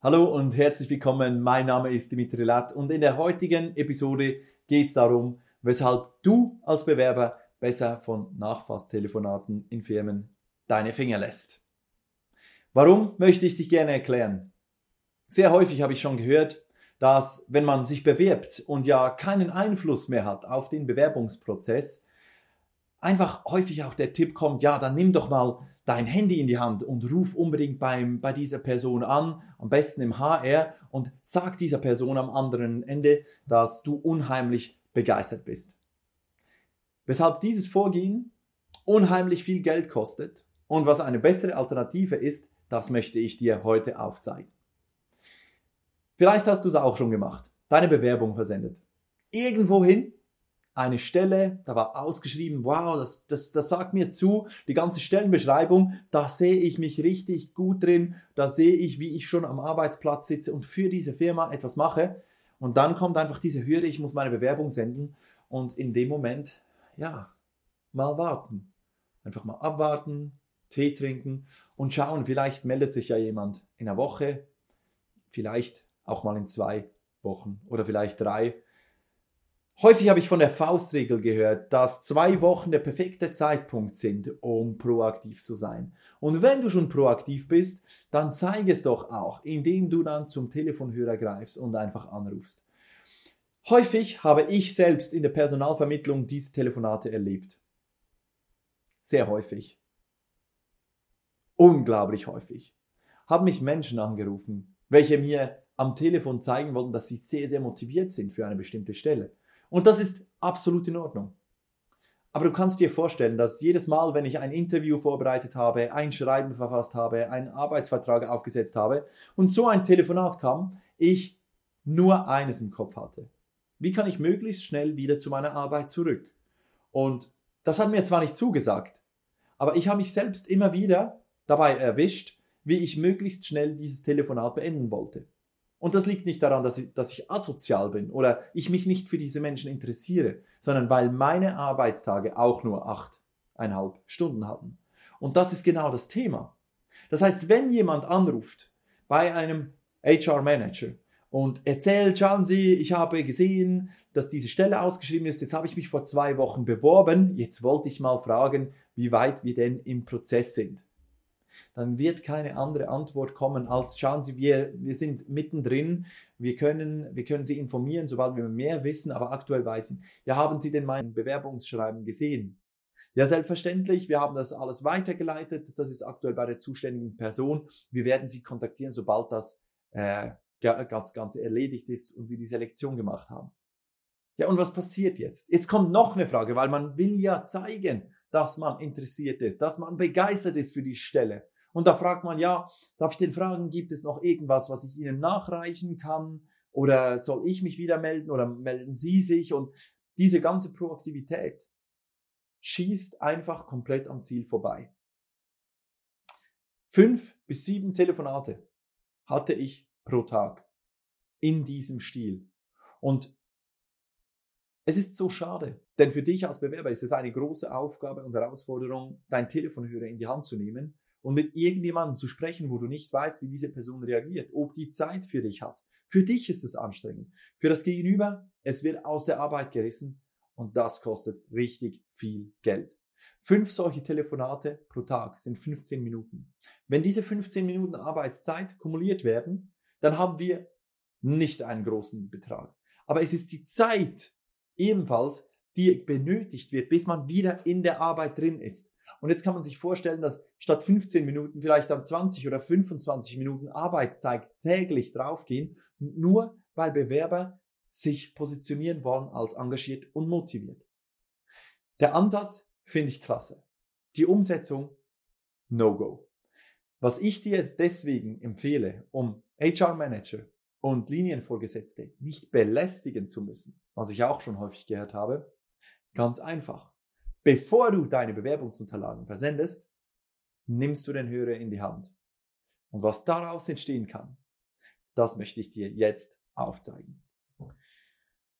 Hallo und herzlich willkommen. Mein Name ist Dimitri Latt und in der heutigen Episode geht es darum, weshalb du als Bewerber besser von Nachfasstelefonaten in Firmen deine Finger lässt. Warum möchte ich dich gerne erklären? Sehr häufig habe ich schon gehört, dass wenn man sich bewirbt und ja keinen Einfluss mehr hat auf den Bewerbungsprozess, einfach häufig auch der Tipp kommt, ja, dann nimm doch mal dein Handy in die Hand und ruf unbedingt beim, bei dieser Person an, am besten im HR und sag dieser Person am anderen Ende, dass du unheimlich begeistert bist. Weshalb dieses Vorgehen unheimlich viel Geld kostet und was eine bessere Alternative ist, das möchte ich dir heute aufzeigen. Vielleicht hast du es auch schon gemacht, deine Bewerbung versendet. Irgendwohin eine Stelle, da war ausgeschrieben, wow, das, das, das sagt mir zu, die ganze Stellenbeschreibung, da sehe ich mich richtig gut drin, da sehe ich, wie ich schon am Arbeitsplatz sitze und für diese Firma etwas mache. Und dann kommt einfach diese Hürde, ich muss meine Bewerbung senden und in dem Moment, ja, mal warten. Einfach mal abwarten, Tee trinken und schauen, vielleicht meldet sich ja jemand in einer Woche, vielleicht auch mal in zwei Wochen oder vielleicht drei Häufig habe ich von der Faustregel gehört, dass zwei Wochen der perfekte Zeitpunkt sind, um proaktiv zu sein. Und wenn du schon proaktiv bist, dann zeige es doch auch, indem du dann zum Telefonhörer greifst und einfach anrufst. Häufig habe ich selbst in der Personalvermittlung diese Telefonate erlebt. Sehr häufig. Unglaublich häufig. Haben mich Menschen angerufen, welche mir am Telefon zeigen wollten, dass sie sehr, sehr motiviert sind für eine bestimmte Stelle und das ist absolut in Ordnung. Aber du kannst dir vorstellen, dass jedes Mal, wenn ich ein Interview vorbereitet habe, ein Schreiben verfasst habe, einen Arbeitsvertrag aufgesetzt habe und so ein Telefonat kam, ich nur eines im Kopf hatte. Wie kann ich möglichst schnell wieder zu meiner Arbeit zurück? Und das hat mir zwar nicht zugesagt, aber ich habe mich selbst immer wieder dabei erwischt, wie ich möglichst schnell dieses Telefonat beenden wollte. Und das liegt nicht daran, dass ich, dass ich asozial bin oder ich mich nicht für diese Menschen interessiere, sondern weil meine Arbeitstage auch nur achteinhalb Stunden hatten. Und das ist genau das Thema. Das heißt, wenn jemand anruft bei einem HR-Manager und erzählt, schauen Sie, ich habe gesehen, dass diese Stelle ausgeschrieben ist, jetzt habe ich mich vor zwei Wochen beworben, jetzt wollte ich mal fragen, wie weit wir denn im Prozess sind dann wird keine andere Antwort kommen als schauen Sie, wir, wir sind mittendrin, wir können, wir können Sie informieren, sobald wir mehr wissen, aber aktuell weiß ich, ja, haben Sie denn mein Bewerbungsschreiben gesehen? Ja, selbstverständlich, wir haben das alles weitergeleitet, das ist aktuell bei der zuständigen Person. Wir werden Sie kontaktieren, sobald das äh, das Ganze erledigt ist und wir die Selektion gemacht haben. Ja, und was passiert jetzt? Jetzt kommt noch eine Frage, weil man will ja zeigen, dass man interessiert ist, dass man begeistert ist für die Stelle. Und da fragt man, ja, darf ich denn fragen, gibt es noch irgendwas, was ich Ihnen nachreichen kann? Oder soll ich mich wieder melden oder melden Sie sich? Und diese ganze Proaktivität schießt einfach komplett am Ziel vorbei. Fünf bis sieben Telefonate hatte ich pro Tag in diesem Stil. Und es ist so schade, denn für dich als Bewerber ist es eine große Aufgabe und Herausforderung, dein Telefonhörer in die Hand zu nehmen und mit irgendjemandem zu sprechen, wo du nicht weißt, wie diese Person reagiert, ob die Zeit für dich hat. Für dich ist es anstrengend. Für das Gegenüber, es wird aus der Arbeit gerissen und das kostet richtig viel Geld. Fünf solche Telefonate pro Tag sind 15 Minuten. Wenn diese 15 Minuten Arbeitszeit kumuliert werden, dann haben wir nicht einen großen Betrag. Aber es ist die Zeit, ebenfalls, die benötigt wird, bis man wieder in der Arbeit drin ist. Und jetzt kann man sich vorstellen, dass statt 15 Minuten vielleicht dann 20 oder 25 Minuten Arbeitszeit täglich draufgehen, nur weil Bewerber sich positionieren wollen als engagiert und motiviert. Der Ansatz finde ich klasse. Die Umsetzung, no go. Was ich dir deswegen empfehle, um HR-Manager und Linienvorgesetzte nicht belästigen zu müssen, was ich auch schon häufig gehört habe, ganz einfach. Bevor du deine Bewerbungsunterlagen versendest, nimmst du den Hörer in die Hand. Und was daraus entstehen kann, das möchte ich dir jetzt aufzeigen.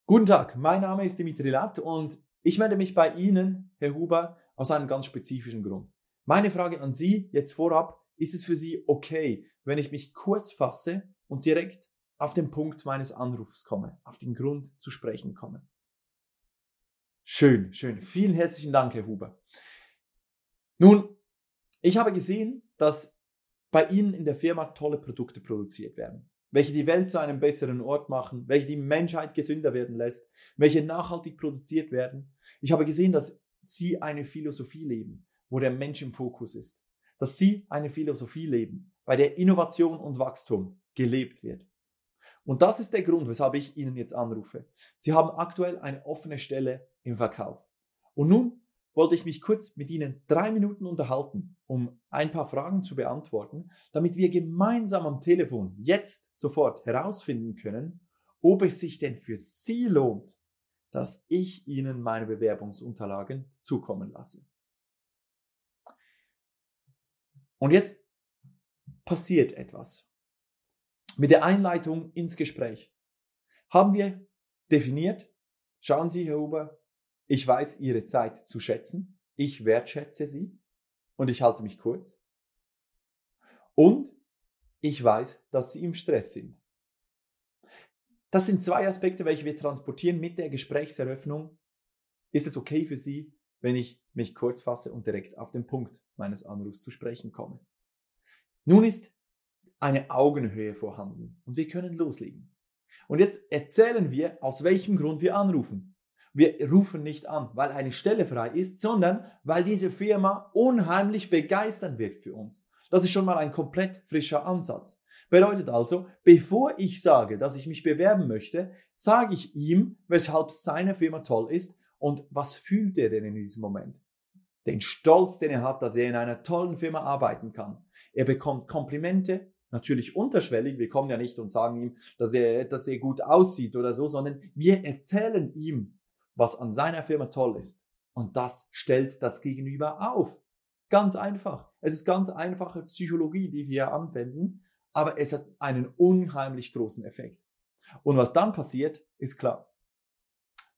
Guten Tag, mein Name ist Dimitri Latt und ich melde mich bei Ihnen, Herr Huber, aus einem ganz spezifischen Grund. Meine Frage an Sie jetzt vorab, ist es für Sie okay, wenn ich mich kurz fasse und direkt auf den Punkt meines Anrufs komme, auf den Grund zu sprechen komme. Schön, schön. Vielen herzlichen Dank, Herr Huber. Nun, ich habe gesehen, dass bei Ihnen in der Firma tolle Produkte produziert werden, welche die Welt zu einem besseren Ort machen, welche die Menschheit gesünder werden lässt, welche nachhaltig produziert werden. Ich habe gesehen, dass Sie eine Philosophie leben, wo der Mensch im Fokus ist, dass Sie eine Philosophie leben, bei der Innovation und Wachstum gelebt wird. Und das ist der Grund, weshalb ich Ihnen jetzt anrufe. Sie haben aktuell eine offene Stelle im Verkauf. Und nun wollte ich mich kurz mit Ihnen drei Minuten unterhalten, um ein paar Fragen zu beantworten, damit wir gemeinsam am Telefon jetzt sofort herausfinden können, ob es sich denn für Sie lohnt, dass ich Ihnen meine Bewerbungsunterlagen zukommen lasse. Und jetzt passiert etwas. Mit der Einleitung ins Gespräch haben wir definiert, schauen Sie, Herr Huber, ich weiß Ihre Zeit zu schätzen. Ich wertschätze sie und ich halte mich kurz. Und ich weiß, dass Sie im Stress sind. Das sind zwei Aspekte, welche wir transportieren mit der Gesprächseröffnung. Ist es okay für Sie, wenn ich mich kurz fasse und direkt auf den Punkt meines Anrufs zu sprechen komme? Nun ist eine Augenhöhe vorhanden und wir können loslegen. Und jetzt erzählen wir, aus welchem Grund wir anrufen. Wir rufen nicht an, weil eine Stelle frei ist, sondern weil diese Firma unheimlich begeisternd wirkt für uns. Das ist schon mal ein komplett frischer Ansatz. Bedeutet also, bevor ich sage, dass ich mich bewerben möchte, sage ich ihm, weshalb seine Firma toll ist und was fühlt er denn in diesem Moment. Den Stolz, den er hat, dass er in einer tollen Firma arbeiten kann. Er bekommt Komplimente, natürlich unterschwellig. Wir kommen ja nicht und sagen ihm, dass er, dass er gut aussieht oder so, sondern wir erzählen ihm, was an seiner Firma toll ist. Und das stellt das Gegenüber auf. Ganz einfach. Es ist ganz einfache Psychologie, die wir anwenden, aber es hat einen unheimlich großen Effekt. Und was dann passiert, ist klar.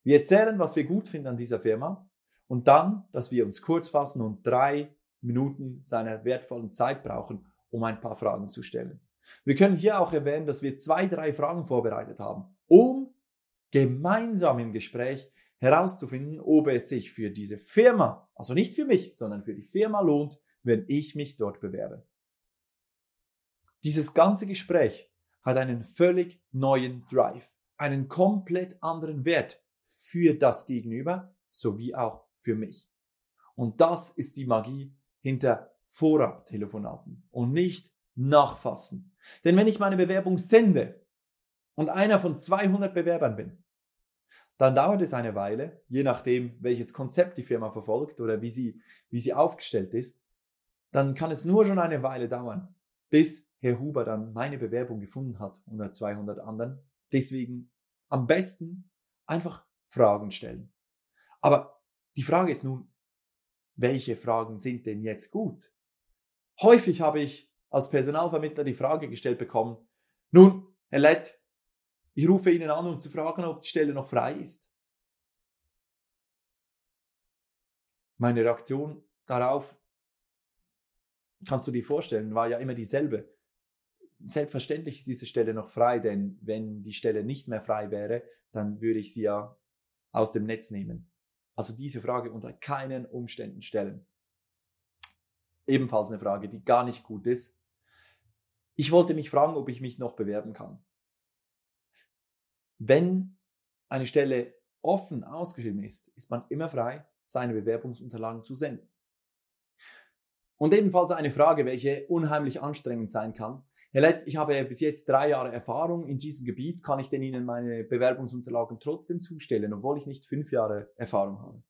Wir erzählen, was wir gut finden an dieser Firma und dann, dass wir uns kurz fassen und drei Minuten seiner wertvollen Zeit brauchen, um ein paar Fragen zu stellen. Wir können hier auch erwähnen, dass wir zwei, drei Fragen vorbereitet haben, um gemeinsam im Gespräch herauszufinden, ob es sich für diese Firma, also nicht für mich, sondern für die Firma lohnt, wenn ich mich dort bewerbe. Dieses ganze Gespräch hat einen völlig neuen Drive, einen komplett anderen Wert für das Gegenüber sowie auch für mich. Und das ist die Magie hinter Vorabtelefonaten und nicht nachfassen. Denn wenn ich meine Bewerbung sende und einer von 200 Bewerbern bin, dann dauert es eine Weile, je nachdem, welches Konzept die Firma verfolgt oder wie sie, wie sie aufgestellt ist, dann kann es nur schon eine Weile dauern, bis Herr Huber dann meine Bewerbung gefunden hat unter 200 anderen. Deswegen am besten einfach Fragen stellen. Aber die Frage ist nun, welche Fragen sind denn jetzt gut? Häufig habe ich als Personalvermittler die Frage gestellt bekommen, nun, Herr Lett, ich rufe Ihnen an, um zu fragen, ob die Stelle noch frei ist. Meine Reaktion darauf, kannst du dir vorstellen, war ja immer dieselbe. Selbstverständlich ist diese Stelle noch frei, denn wenn die Stelle nicht mehr frei wäre, dann würde ich sie ja aus dem Netz nehmen. Also diese Frage unter keinen Umständen stellen. Ebenfalls eine Frage, die gar nicht gut ist. Ich wollte mich fragen, ob ich mich noch bewerben kann. Wenn eine Stelle offen ausgeschrieben ist, ist man immer frei, seine Bewerbungsunterlagen zu senden. Und ebenfalls eine Frage, welche unheimlich anstrengend sein kann. Herr Lett, ich habe bis jetzt drei Jahre Erfahrung in diesem Gebiet. Kann ich denn Ihnen meine Bewerbungsunterlagen trotzdem zustellen, obwohl ich nicht fünf Jahre Erfahrung habe?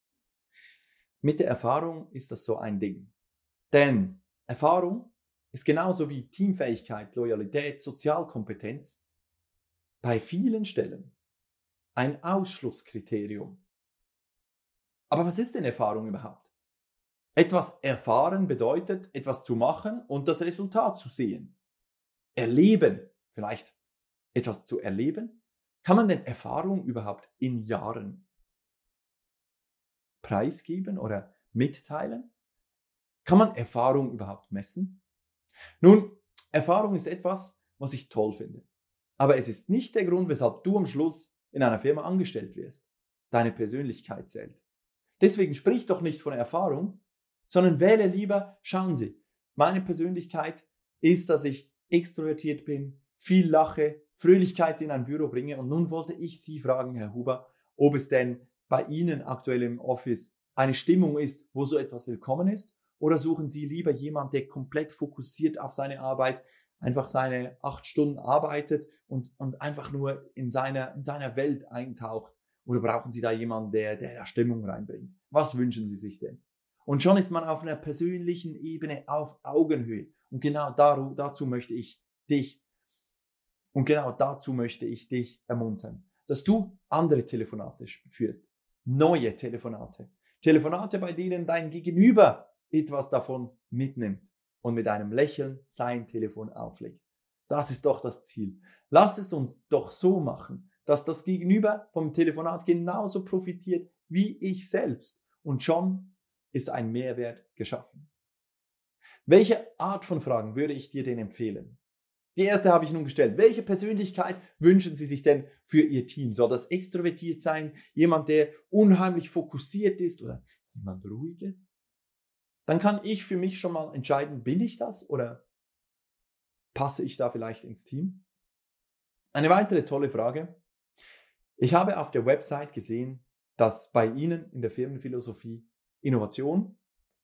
Mit der Erfahrung ist das so ein Ding. Denn Erfahrung ist genauso wie Teamfähigkeit, Loyalität, Sozialkompetenz bei vielen Stellen ein Ausschlusskriterium. Aber was ist denn Erfahrung überhaupt? Etwas erfahren bedeutet, etwas zu machen und das Resultat zu sehen. Erleben, vielleicht etwas zu erleben. Kann man denn Erfahrung überhaupt in Jahren preisgeben oder mitteilen? Kann man Erfahrung überhaupt messen? Nun, Erfahrung ist etwas, was ich toll finde. Aber es ist nicht der Grund, weshalb du am Schluss in einer Firma angestellt wirst. Deine Persönlichkeit zählt. Deswegen sprich doch nicht von Erfahrung, sondern wähle lieber, schauen Sie, meine Persönlichkeit ist, dass ich extrovertiert bin, viel lache, Fröhlichkeit in ein Büro bringe. Und nun wollte ich Sie fragen, Herr Huber, ob es denn bei Ihnen aktuell im Office eine Stimmung ist, wo so etwas willkommen ist? Oder suchen Sie lieber jemanden, der komplett fokussiert auf seine Arbeit, einfach seine acht Stunden arbeitet und, und einfach nur in seiner, in seiner Welt eintaucht? Oder brauchen Sie da jemanden, der, der Stimmung reinbringt? Was wünschen Sie sich denn? Und schon ist man auf einer persönlichen Ebene auf Augenhöhe. Und genau dazu möchte ich dich, und genau dazu möchte ich dich ermuntern, dass du andere Telefonate führst, neue Telefonate, Telefonate, bei denen dein Gegenüber etwas davon mitnimmt und mit einem Lächeln sein Telefon auflegt. Das ist doch das Ziel. Lass es uns doch so machen, dass das Gegenüber vom Telefonat genauso profitiert wie ich selbst. Und schon ist ein Mehrwert geschaffen. Welche Art von Fragen würde ich dir denn empfehlen? Die erste habe ich nun gestellt. Welche Persönlichkeit wünschen Sie sich denn für Ihr Team? Soll das extrovertiert sein? Jemand, der unheimlich fokussiert ist oder jemand ruhiges? Dann kann ich für mich schon mal entscheiden, bin ich das oder passe ich da vielleicht ins Team? Eine weitere tolle Frage. Ich habe auf der Website gesehen, dass bei Ihnen in der Firmenphilosophie Innovation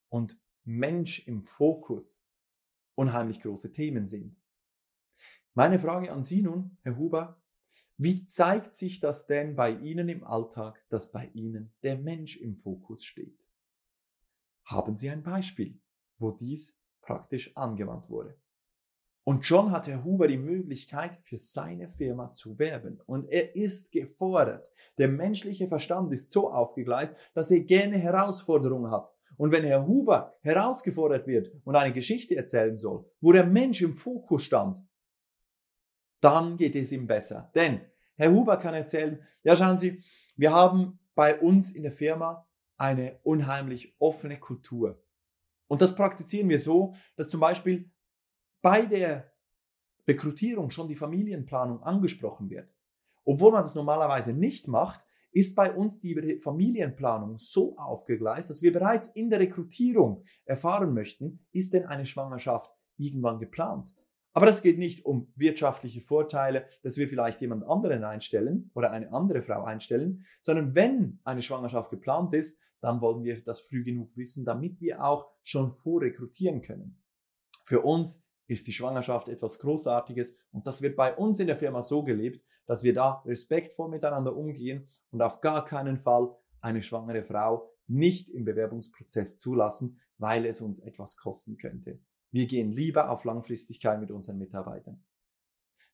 und Mensch im Fokus unheimlich große Themen sind. Meine Frage an Sie nun, Herr Huber, wie zeigt sich das denn bei Ihnen im Alltag, dass bei Ihnen der Mensch im Fokus steht? Haben Sie ein Beispiel, wo dies praktisch angewandt wurde? Und schon hat Herr Huber die Möglichkeit, für seine Firma zu werben. Und er ist gefordert. Der menschliche Verstand ist so aufgegleist, dass er gerne Herausforderungen hat. Und wenn Herr Huber herausgefordert wird und eine Geschichte erzählen soll, wo der Mensch im Fokus stand, dann geht es ihm besser. Denn Herr Huber kann erzählen, ja schauen Sie, wir haben bei uns in der Firma eine unheimlich offene Kultur. Und das praktizieren wir so, dass zum Beispiel bei der Rekrutierung schon die Familienplanung angesprochen wird. Obwohl man das normalerweise nicht macht, ist bei uns die Familienplanung so aufgegleist, dass wir bereits in der Rekrutierung erfahren möchten, ist denn eine Schwangerschaft irgendwann geplant? Aber es geht nicht um wirtschaftliche Vorteile, dass wir vielleicht jemand anderen einstellen oder eine andere Frau einstellen, sondern wenn eine Schwangerschaft geplant ist, dann wollen wir das früh genug wissen, damit wir auch schon vorrekrutieren können. Für uns ist die Schwangerschaft etwas Großartiges und das wird bei uns in der Firma so gelebt, dass wir da respektvoll miteinander umgehen und auf gar keinen Fall eine schwangere Frau nicht im Bewerbungsprozess zulassen, weil es uns etwas kosten könnte. Wir gehen lieber auf Langfristigkeit mit unseren Mitarbeitern.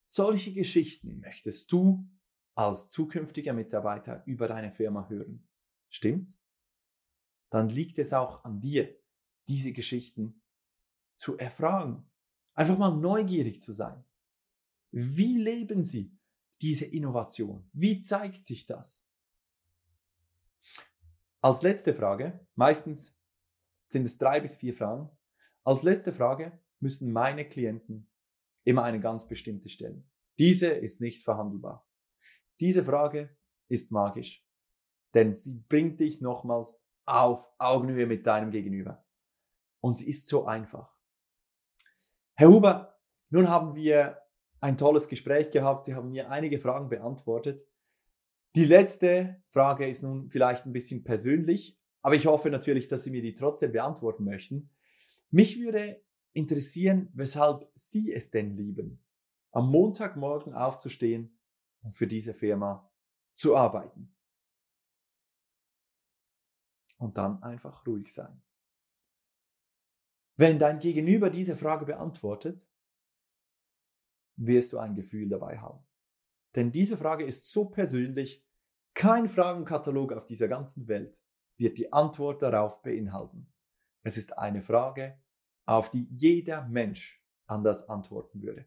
Solche Geschichten möchtest du als zukünftiger Mitarbeiter über deine Firma hören. Stimmt? Dann liegt es auch an dir, diese Geschichten zu erfragen. Einfach mal neugierig zu sein. Wie leben sie diese Innovation? Wie zeigt sich das? Als letzte Frage, meistens sind es drei bis vier Fragen, als letzte Frage müssen meine Klienten immer eine ganz bestimmte stellen. Diese ist nicht verhandelbar. Diese Frage ist magisch, denn sie bringt dich nochmals auf Augenhöhe mit deinem Gegenüber. Und sie ist so einfach. Herr Huber, nun haben wir ein tolles Gespräch gehabt. Sie haben mir einige Fragen beantwortet. Die letzte Frage ist nun vielleicht ein bisschen persönlich, aber ich hoffe natürlich, dass Sie mir die trotzdem beantworten möchten. Mich würde interessieren, weshalb Sie es denn lieben, am Montagmorgen aufzustehen und für diese Firma zu arbeiten. Und dann einfach ruhig sein. Wenn dein Gegenüber diese Frage beantwortet, wirst du ein Gefühl dabei haben. Denn diese Frage ist so persönlich, kein Fragenkatalog auf dieser ganzen Welt wird die Antwort darauf beinhalten. Es ist eine Frage, auf die jeder Mensch anders antworten würde.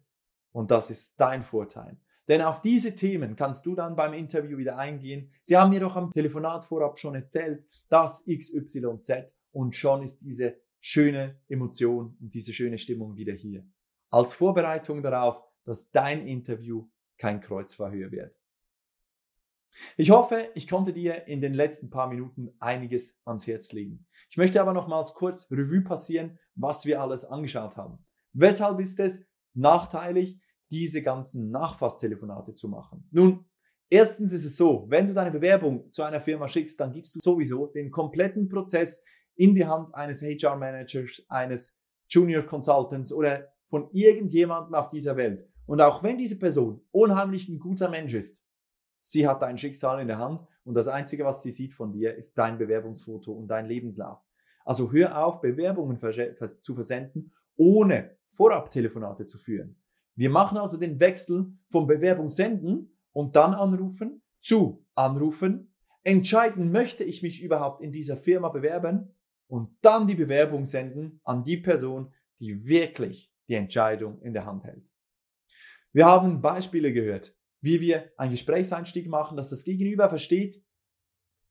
Und das ist dein Vorteil. Denn auf diese Themen kannst du dann beim Interview wieder eingehen. Sie haben mir doch am Telefonat vorab schon erzählt, dass XYZ und schon ist diese schöne Emotion und diese schöne Stimmung wieder hier. Als Vorbereitung darauf, dass dein Interview kein Kreuzverhör wird. Ich hoffe, ich konnte dir in den letzten paar Minuten einiges ans Herz legen. Ich möchte aber nochmals kurz Revue passieren, was wir alles angeschaut haben. Weshalb ist es nachteilig, diese ganzen Nachfasstelefonate zu machen? Nun, erstens ist es so, wenn du deine Bewerbung zu einer Firma schickst, dann gibst du sowieso den kompletten Prozess in die Hand eines HR-Managers, eines Junior Consultants oder von irgendjemandem auf dieser Welt. Und auch wenn diese Person unheimlich ein guter Mensch ist, Sie hat dein Schicksal in der Hand und das Einzige, was sie sieht von dir, ist dein Bewerbungsfoto und dein Lebenslauf. Also hör auf, Bewerbungen zu versenden, ohne Vorabtelefonate zu führen. Wir machen also den Wechsel vom Bewerbung senden und dann anrufen zu anrufen, entscheiden, möchte ich mich überhaupt in dieser Firma bewerben und dann die Bewerbung senden an die Person, die wirklich die Entscheidung in der Hand hält. Wir haben Beispiele gehört, wie wir einen Gesprächseinstieg machen, dass das Gegenüber versteht,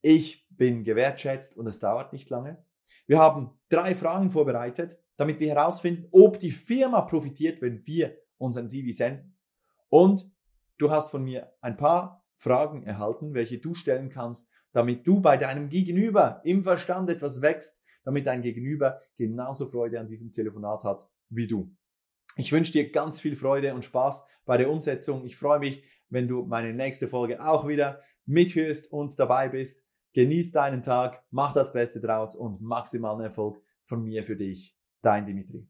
ich bin gewertschätzt und es dauert nicht lange. Wir haben drei Fragen vorbereitet, damit wir herausfinden, ob die Firma profitiert, wenn wir unseren CV senden. Und du hast von mir ein paar Fragen erhalten, welche du stellen kannst, damit du bei deinem Gegenüber im Verstand etwas wächst, damit dein Gegenüber genauso Freude an diesem Telefonat hat wie du. Ich wünsche dir ganz viel Freude und Spaß bei der Umsetzung. Ich freue mich, wenn du meine nächste Folge auch wieder mithörst und dabei bist. Genieß deinen Tag, mach das Beste draus und maximalen Erfolg von mir für dich. Dein Dimitri.